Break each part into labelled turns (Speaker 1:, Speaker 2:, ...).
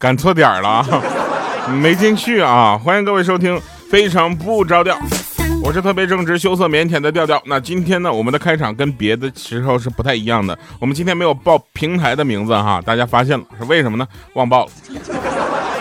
Speaker 1: 赶错点了，没进去啊！欢迎各位收听，非常不着调，我是特别正直、羞涩、腼腆的调调。那今天呢，我们的开场跟别的时候是不太一样的，我们今天没有报平台的名字哈，大家发现了是为什么呢？忘报了。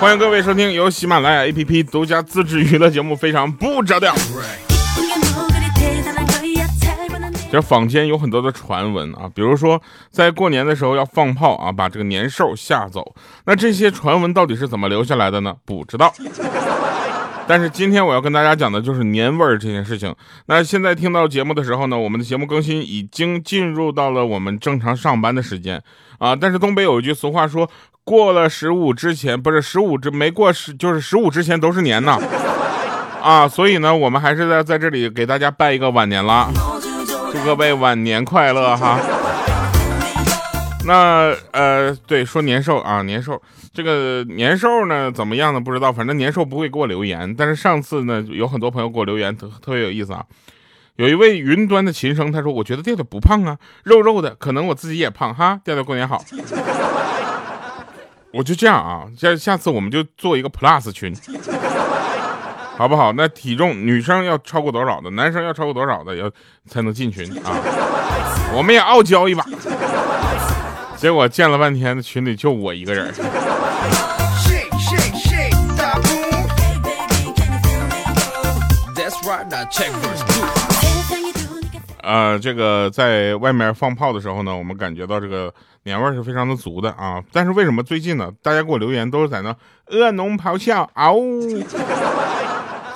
Speaker 1: 欢迎各位收听由喜马拉雅 APP 独家自制娱乐节目《非常不着调》。这坊间有很多的传闻啊，比如说在过年的时候要放炮啊，把这个年兽吓走。那这些传闻到底是怎么留下来的呢？不知道。但是今天我要跟大家讲的就是年味儿这件事情。那现在听到节目的时候呢，我们的节目更新已经进入到了我们正常上班的时间啊。但是东北有一句俗话说，过了十五之前不是十五之没过十就是十五之前都是年呐啊。所以呢，我们还是在在这里给大家拜一个晚年了。祝各位晚年快乐哈！那呃，对，说年兽啊，年兽，这个年兽呢怎么样呢？不知道，反正年兽不会给我留言。但是上次呢，有很多朋友给我留言，特特别有意思啊。有一位云端的琴声，他说：“我觉得调调不胖啊，肉肉的，可能我自己也胖哈。”调调过年好。我就这样啊，下下次我们就做一个 Plus 群。好不好？那体重女生要超过多少的，男生要超过多少的，要才能进群啊？我们也傲娇一把。结果建了半天的，群里就我一个人。呃，这个在外面放炮的时候呢，我们感觉到这个年味是非常的足的啊。但是为什么最近呢，大家给我留言都是在那恶龙咆哮，嗷呜。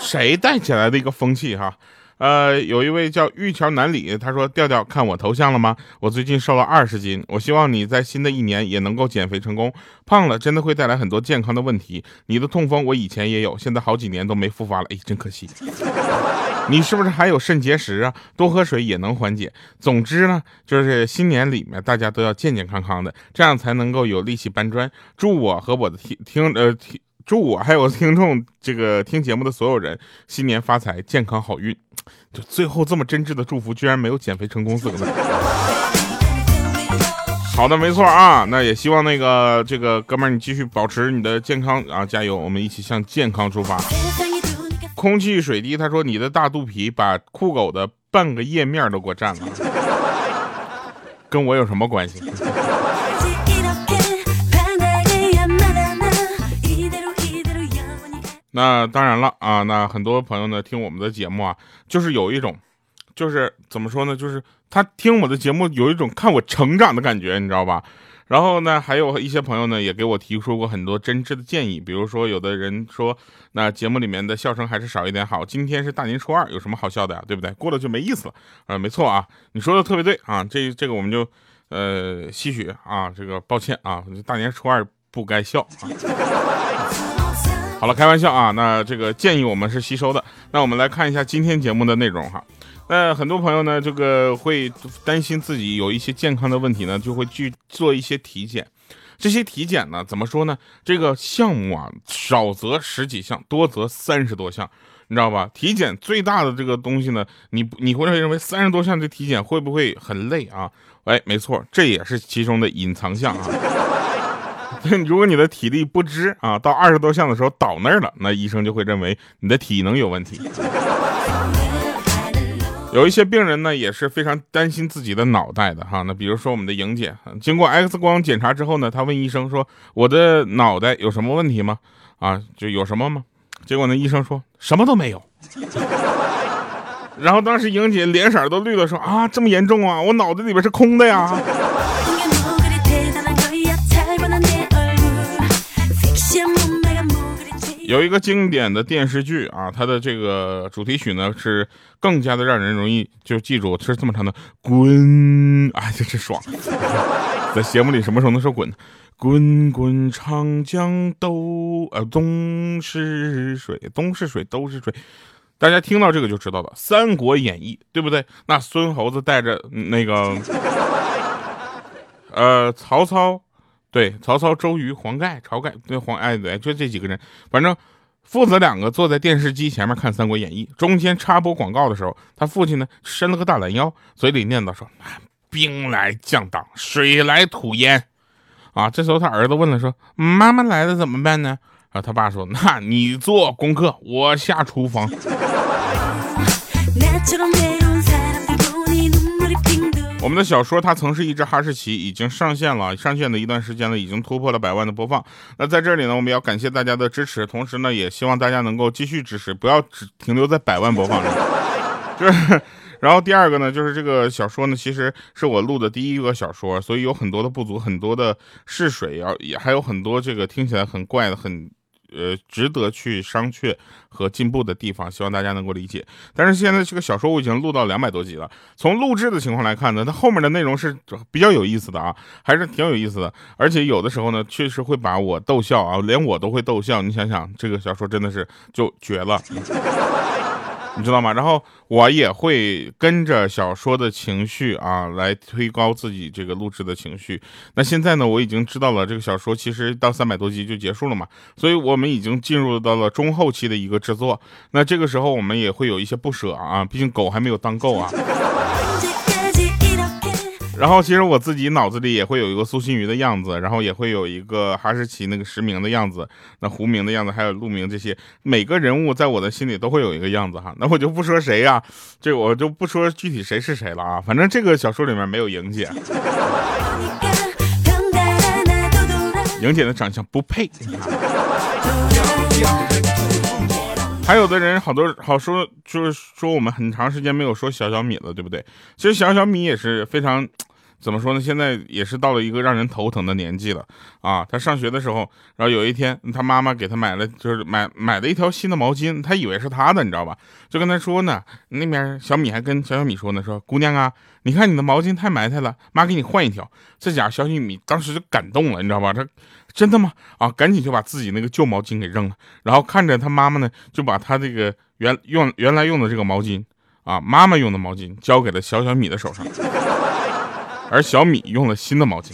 Speaker 1: 谁带起来的一个风气哈？呃，有一位叫玉桥南里，他说：“调调，看我头像了吗？我最近瘦了二十斤，我希望你在新的一年也能够减肥成功。胖了真的会带来很多健康的问题。你的痛风我以前也有，现在好几年都没复发了，哎，真可惜。你是不是还有肾结石啊？多喝水也能缓解。总之呢，就是新年里面大家都要健健康康的，这样才能够有力气搬砖。祝我和我的听听呃听。”祝我还有听众，这个听节目的所有人，新年发财，健康好运。就最后这么真挚的祝福，居然没有减肥成功四个字。好的，没错啊。那也希望那个这个哥们儿，你继续保持你的健康啊，加油！我们一起向健康出发。空气水滴，他说你的大肚皮把酷狗的半个页面都给我占了，跟我有什么关系？那当然了啊，那很多朋友呢听我们的节目啊，就是有一种，就是怎么说呢，就是他听我的节目有一种看我成长的感觉，你知道吧？然后呢，还有一些朋友呢也给我提出过很多真挚的建议，比如说有的人说，那节目里面的笑声还是少一点好。今天是大年初二，有什么好笑的呀？对不对？过了就没意思了。呃，没错啊，你说的特别对啊，这这个我们就呃吸取啊，这个抱歉啊，大年初二不该笑啊。好了，开玩笑啊，那这个建议我们是吸收的。那我们来看一下今天节目的内容哈。那很多朋友呢，这个会担心自己有一些健康的问题呢，就会去做一些体检。这些体检呢，怎么说呢？这个项目啊，少则十几项，多则三十多项，你知道吧？体检最大的这个东西呢，你你会认为三十多项的体检会不会很累啊？哎，没错，这也是其中的隐藏项啊。如果你的体力不支啊，到二十多项的时候倒那儿了，那医生就会认为你的体能有问题。有一些病人呢也是非常担心自己的脑袋的哈。那比如说我们的莹姐，经过 X 光检查之后呢，她问医生说：“我的脑袋有什么问题吗？”啊，就有什么吗？结果呢，医生说什么都没有。然后当时莹姐脸色都绿了，说：“啊，这么严重啊？我脑子里边是空的呀。”有一个经典的电视剧啊，它的这个主题曲呢是更加的让人容易就记住，是这么唱的：滚，哎，这是爽。在节目里什么时候能说滚？滚滚长江东，呃，东是水，东是水，都是水。大家听到这个就知道了，《三国演义》，对不对？那孙猴子带着那个，呃，曹操。对，曹操、周瑜、黄盖、晁盖，对黄哎对，就这几个人，反正父子两个坐在电视机前面看《三国演义》，中间插播广告的时候，他父亲呢伸了个大懒腰，嘴里念叨说：“兵来将挡，水来土掩，啊，这时候他儿子问了说：“妈妈来了怎么办呢？”啊，他爸说：“那你做功课，我下厨房。” 我们的小说《它曾是一只哈士奇》已经上线了，上线的一段时间呢，已经突破了百万的播放。那在这里呢，我们要感谢大家的支持，同时呢，也希望大家能够继续支持，不要只停留在百万播放上。就是，然后第二个呢，就是这个小说呢，其实是我录的第一个小说，所以有很多的不足，很多的试水，要也还有很多这个听起来很怪的很。呃，值得去商榷和进步的地方，希望大家能够理解。但是现在这个小说我已经录到两百多集了，从录制的情况来看呢，它后面的内容是比较有意思的啊，还是挺有意思的。而且有的时候呢，确实会把我逗笑啊，连我都会逗笑。你想想，这个小说真的是就绝了。你知道吗？然后我也会跟着小说的情绪啊，来推高自己这个录制的情绪。那现在呢，我已经知道了这个小说其实到三百多集就结束了嘛，所以我们已经进入到了中后期的一个制作。那这个时候我们也会有一些不舍啊，毕竟狗还没有当够啊。然后其实我自己脑子里也会有一个苏新宇的样子，然后也会有一个哈士奇那个实名的样子，那胡明的样子，还有陆明这些每个人物在我的心里都会有一个样子哈。那我就不说谁呀，这我就不说具体谁是谁了啊。反正这个小说里面没有莹姐，莹姐的长相不配。还有的人好多好说，就是说我们很长时间没有说小小米了，对不对？其实小小米也是非常。怎么说呢？现在也是到了一个让人头疼的年纪了啊！他上学的时候，然后有一天，他妈妈给他买了，就是买买了一条新的毛巾，他以为是他的，你知道吧？就跟他说呢，那边小米还跟小小米说呢，说姑娘啊，你看你的毛巾太埋汰了，妈给你换一条。这家小小米当时就感动了，你知道吧？他真的吗？啊，赶紧就把自己那个旧毛巾给扔了，然后看着他妈妈呢，就把他这个原用原来用的这个毛巾啊，妈妈用的毛巾交给了小小米的手上。而小米用了新的毛巾。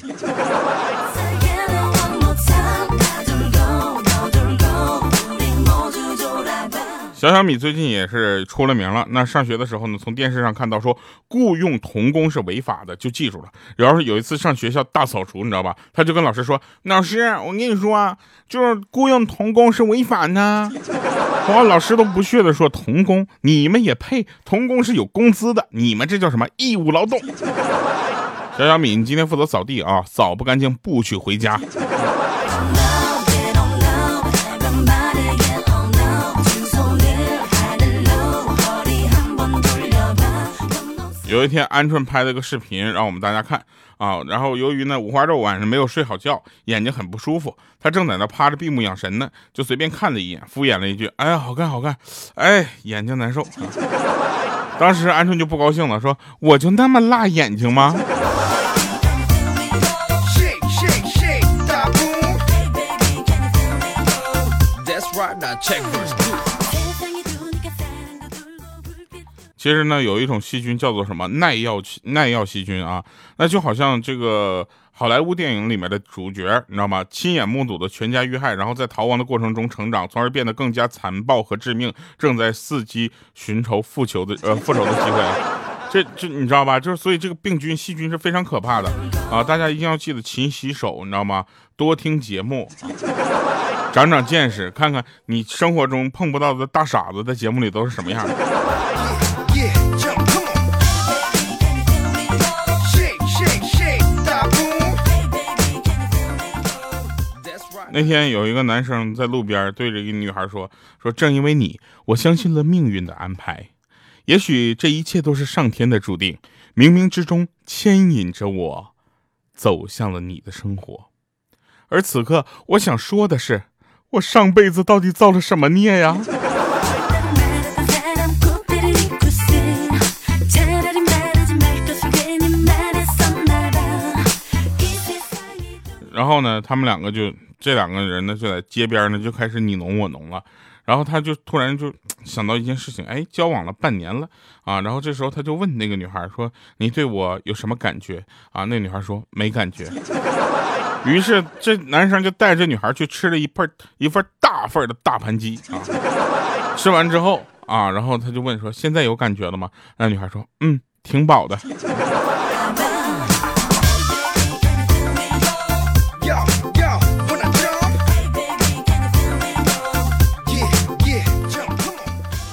Speaker 1: 小小米最近也是出了名了。那上学的时候呢，从电视上看到说雇佣童工是违法的，就记住了。然后有一次上学校大扫除，你知道吧？他就跟老师说：“老师，我跟你说，啊就是雇佣童工是违法的。”哇，老师都不屑的说：“童工，你们也配？童工是有工资的，你们这叫什么义务劳动？”小小米，你今天负责扫地啊，扫不干净不许回家。有一天，鹌鹑拍了个视频让我们大家看啊，然后由于呢五花肉晚上没有睡好觉，眼睛很不舒服，他正在那趴着闭目养神呢，就随便看了一眼，敷衍了一句：“哎呀，好看好看。”哎，眼睛难受。当时鹌鹑就不高兴了，说：“我就那么辣眼睛吗？”其实呢，有一种细菌叫做什么耐药耐药细菌啊，那就好像这个好莱坞电影里面的主角，你知道吗？亲眼目睹的全家遇害，然后在逃亡的过程中成长，从而变得更加残暴和致命，正在伺机寻仇复仇的呃 复仇的机会。这这你知道吧？就是所以这个病菌细菌是非常可怕的啊！大家一定要记得勤洗手，你知道吗？多听节目。长长见识，看看你生活中碰不到的大傻子在节目里都是什么样的。那天有一个男生在路边对着一个女孩说：“说正因为你，我相信了命运的安排。也许这一切都是上天的注定，冥冥之中牵引着我走向了你的生活。而此刻，我想说的是。”我上辈子到底造了什么孽呀？然后呢，他们两个就这两个人呢，就在街边呢就开始你侬我侬了。然后他就突然就想到一件事情，哎，交往了半年了啊。然后这时候他就问那个女孩说：“你对我有什么感觉啊？”那女孩说：“没感觉。”于是这男生就带着女孩去吃了一份一份大份的大盘鸡啊，吃完之后啊，然后他就问说：“现在有感觉了吗？”那女孩说：“嗯，挺饱的。”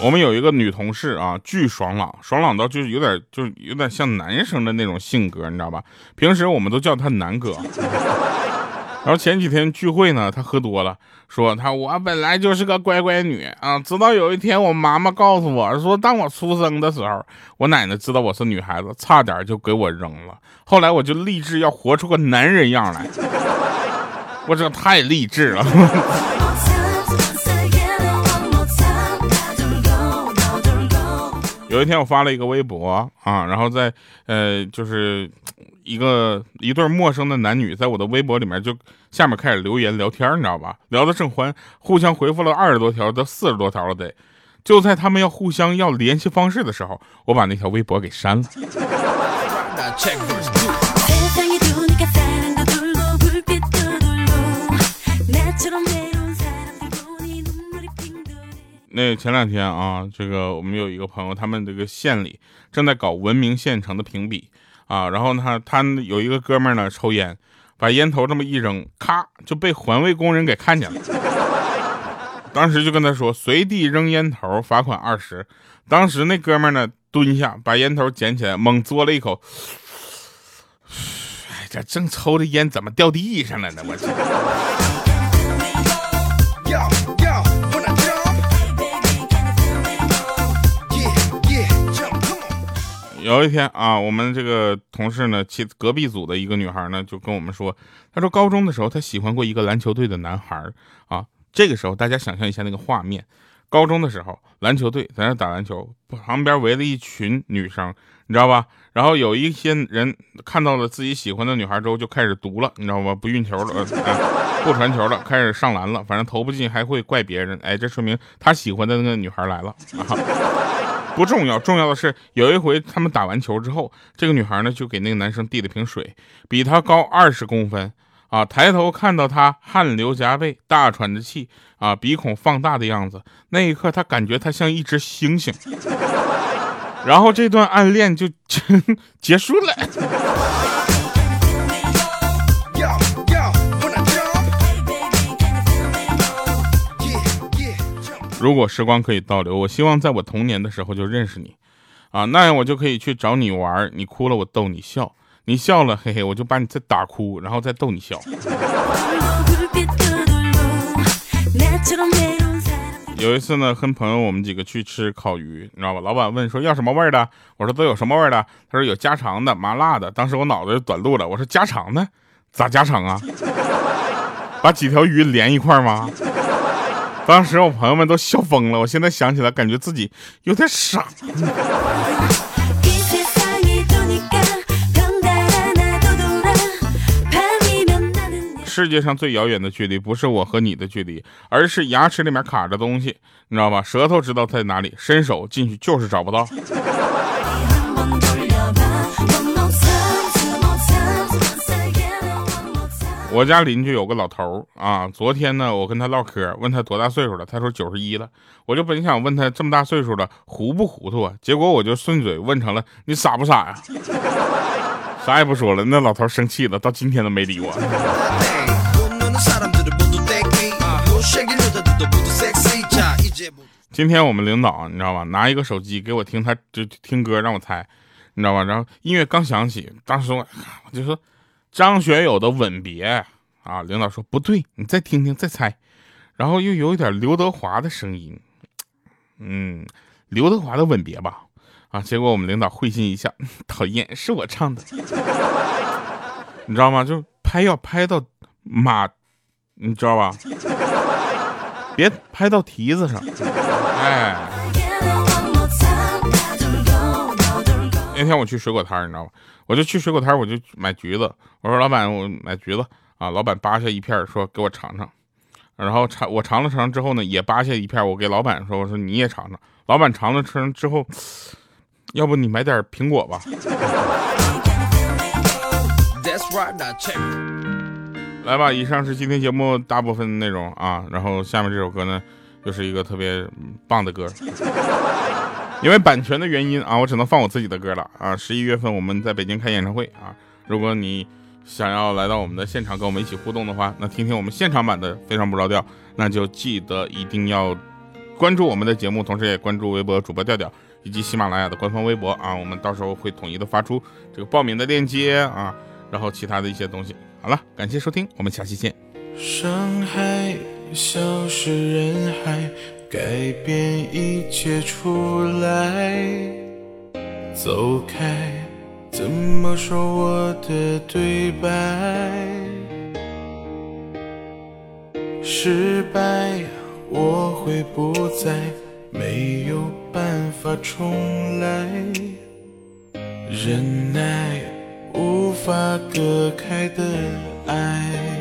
Speaker 1: 我们有一个女同事啊，巨爽朗，爽朗到就是有点就是有点像男生的那种性格，你知道吧？平时我们都叫他南哥。然后前几天聚会呢，他喝多了，说他我本来就是个乖乖女啊，直到有一天我妈妈告诉我说，当我出生的时候，我奶奶知道我是女孩子，差点就给我扔了。后来我就立志要活出个男人样来，我这太励志了。有一天我发了一个微博啊，然后在呃就是一个一对陌生的男女在我的微博里面就下面开始留言聊天，你知道吧？聊得正欢，互相回复了二十多条到四十多条了得。就在他们要互相要联系方式的时候，我把那条微博给删了。那前两天啊，这个我们有一个朋友，他们这个县里正在搞文明县城的评比啊，然后呢，他有一个哥们呢抽烟，把烟头这么一扔，咔就被环卫工人给看见了。当时就跟他说，随地扔烟头罚款二十。当时那哥们呢蹲下，把烟头捡起来，猛嘬了一口，哎，这正抽的烟怎么掉地上了呢？我去。有一天啊，我们这个同事呢，其隔壁组的一个女孩呢，就跟我们说，她说高中的时候她喜欢过一个篮球队的男孩啊。这个时候大家想象一下那个画面，高中的时候篮球队在那打篮球，旁边围了一群女生，你知道吧？然后有一些人看到了自己喜欢的女孩之后就开始毒了，你知道吗？不运球了，不传球了，开始上篮了，反正投不进还会怪别人，哎，这说明他喜欢的那个女孩来了啊。不重要，重要的是有一回他们打完球之后，这个女孩呢就给那个男生递了瓶水，比他高二十公分啊，抬头看到他汗流浃背、大喘着气啊，鼻孔放大的样子，那一刻他感觉他像一只猩猩，然后这段暗恋就结束了。如果时光可以倒流，我希望在我童年的时候就认识你，啊，那样我就可以去找你玩，你哭了我逗你笑，你笑了嘿嘿，我就把你再打哭，然后再逗你笑。有一次呢，跟朋友我们几个去吃烤鱼，你知道吧？老板问说要什么味儿的，我说都有什么味儿的，他说有家常的、麻辣的。当时我脑子就短路了，我说家常的咋家常啊？把几条鱼连一块吗？当时我朋友们都笑疯了，我现在想起来，感觉自己有点傻。世界上最遥远的距离，不是我和你的距离，而是牙齿里面卡着东西，你知道吧？舌头知道在哪里，伸手进去就是找不到。我家邻居有个老头啊，昨天呢，我跟他唠嗑，问他多大岁数了，他说九十一了。我就本想问他这么大岁数了糊不糊涂啊，结果我就顺嘴问成了你傻不傻呀？啥也不说了，那老头生气了，到今天都没理我。今天我们领导你知道吧，拿一个手机给我听，他就听歌让我猜，你知道吧？然后音乐刚响起，当时我就说。张学友的《吻别》啊，领导说不对，你再听听，再猜，然后又有一点刘德华的声音，嗯，刘德华的《吻别》吧，啊，结果我们领导会心一笑，讨厌，是我唱的，你知道吗？就拍要拍到马，你知道吧？别拍到蹄子上，哎。那天我去水果摊你知道吗？我就去水果摊我就买橘子。我说老板，我买橘子啊。老板扒下一片，说给我尝尝。然后尝，我尝了尝之后呢，也扒下一片，我给老板说，我说你也尝尝。老板尝了尝之后，要不你买点苹果吧。来吧，以上是今天节目大部分内容啊。然后下面这首歌呢，又是一个特别棒的歌。因为版权的原因啊，我只能放我自己的歌了啊！十一月份我们在北京开演唱会啊，如果你想要来到我们的现场跟我们一起互动的话，那听听我们现场版的《非常不着调》，那就记得一定要。关注我们的节目，同时也关注微博主播调调以及喜马拉雅的官方微博啊，我们到时候会统一的发出这个报名的链接啊，然后其他的一些东西。好了，感谢收听，我们下期见。
Speaker 2: 伤害消失人海，改变一切出来，走开，怎么说我的对白？失败，我会不再，没有办法重来，忍耐，无法割开的爱。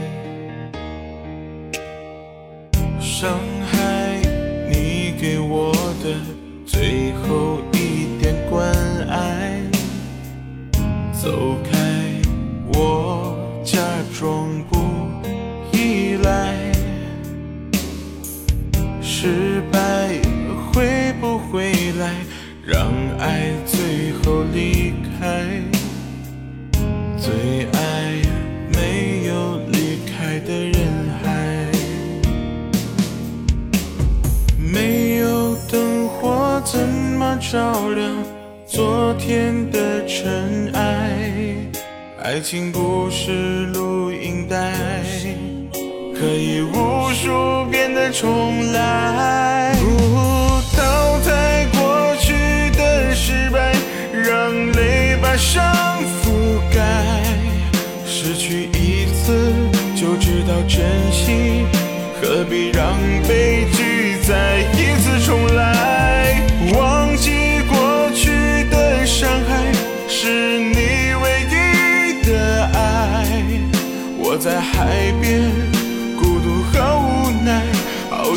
Speaker 2: 走开，我假装不依赖。失败会不会来，让爱最后离开？最爱没有离开的人海。没有灯火，怎么照亮昨天的尘埃？爱情不是录音带，可以无数遍的重来。不淘汰过去的失败，让泪把伤覆盖。失去一次就知道珍惜，何必让悲剧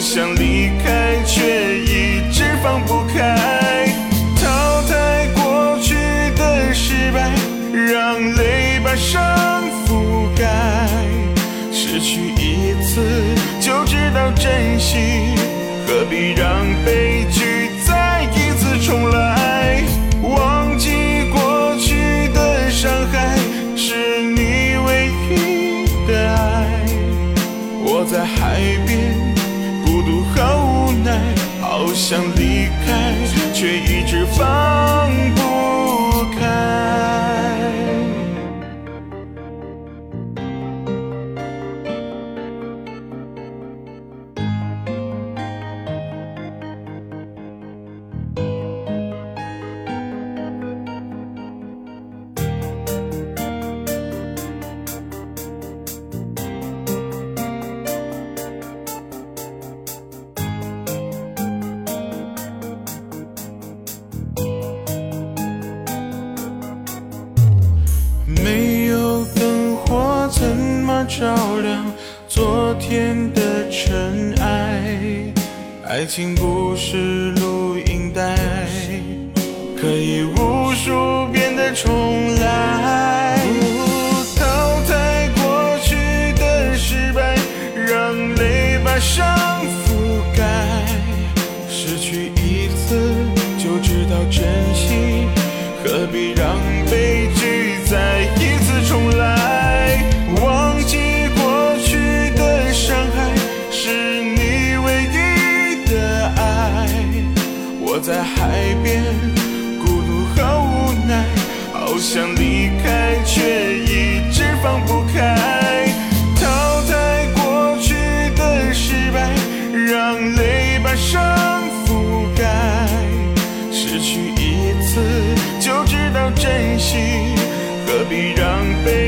Speaker 2: 想离开，却一直放不开。淘汰过去的失败，让泪把伤覆盖。失去一次就知道珍惜，何必让泪珍惜，何必让悲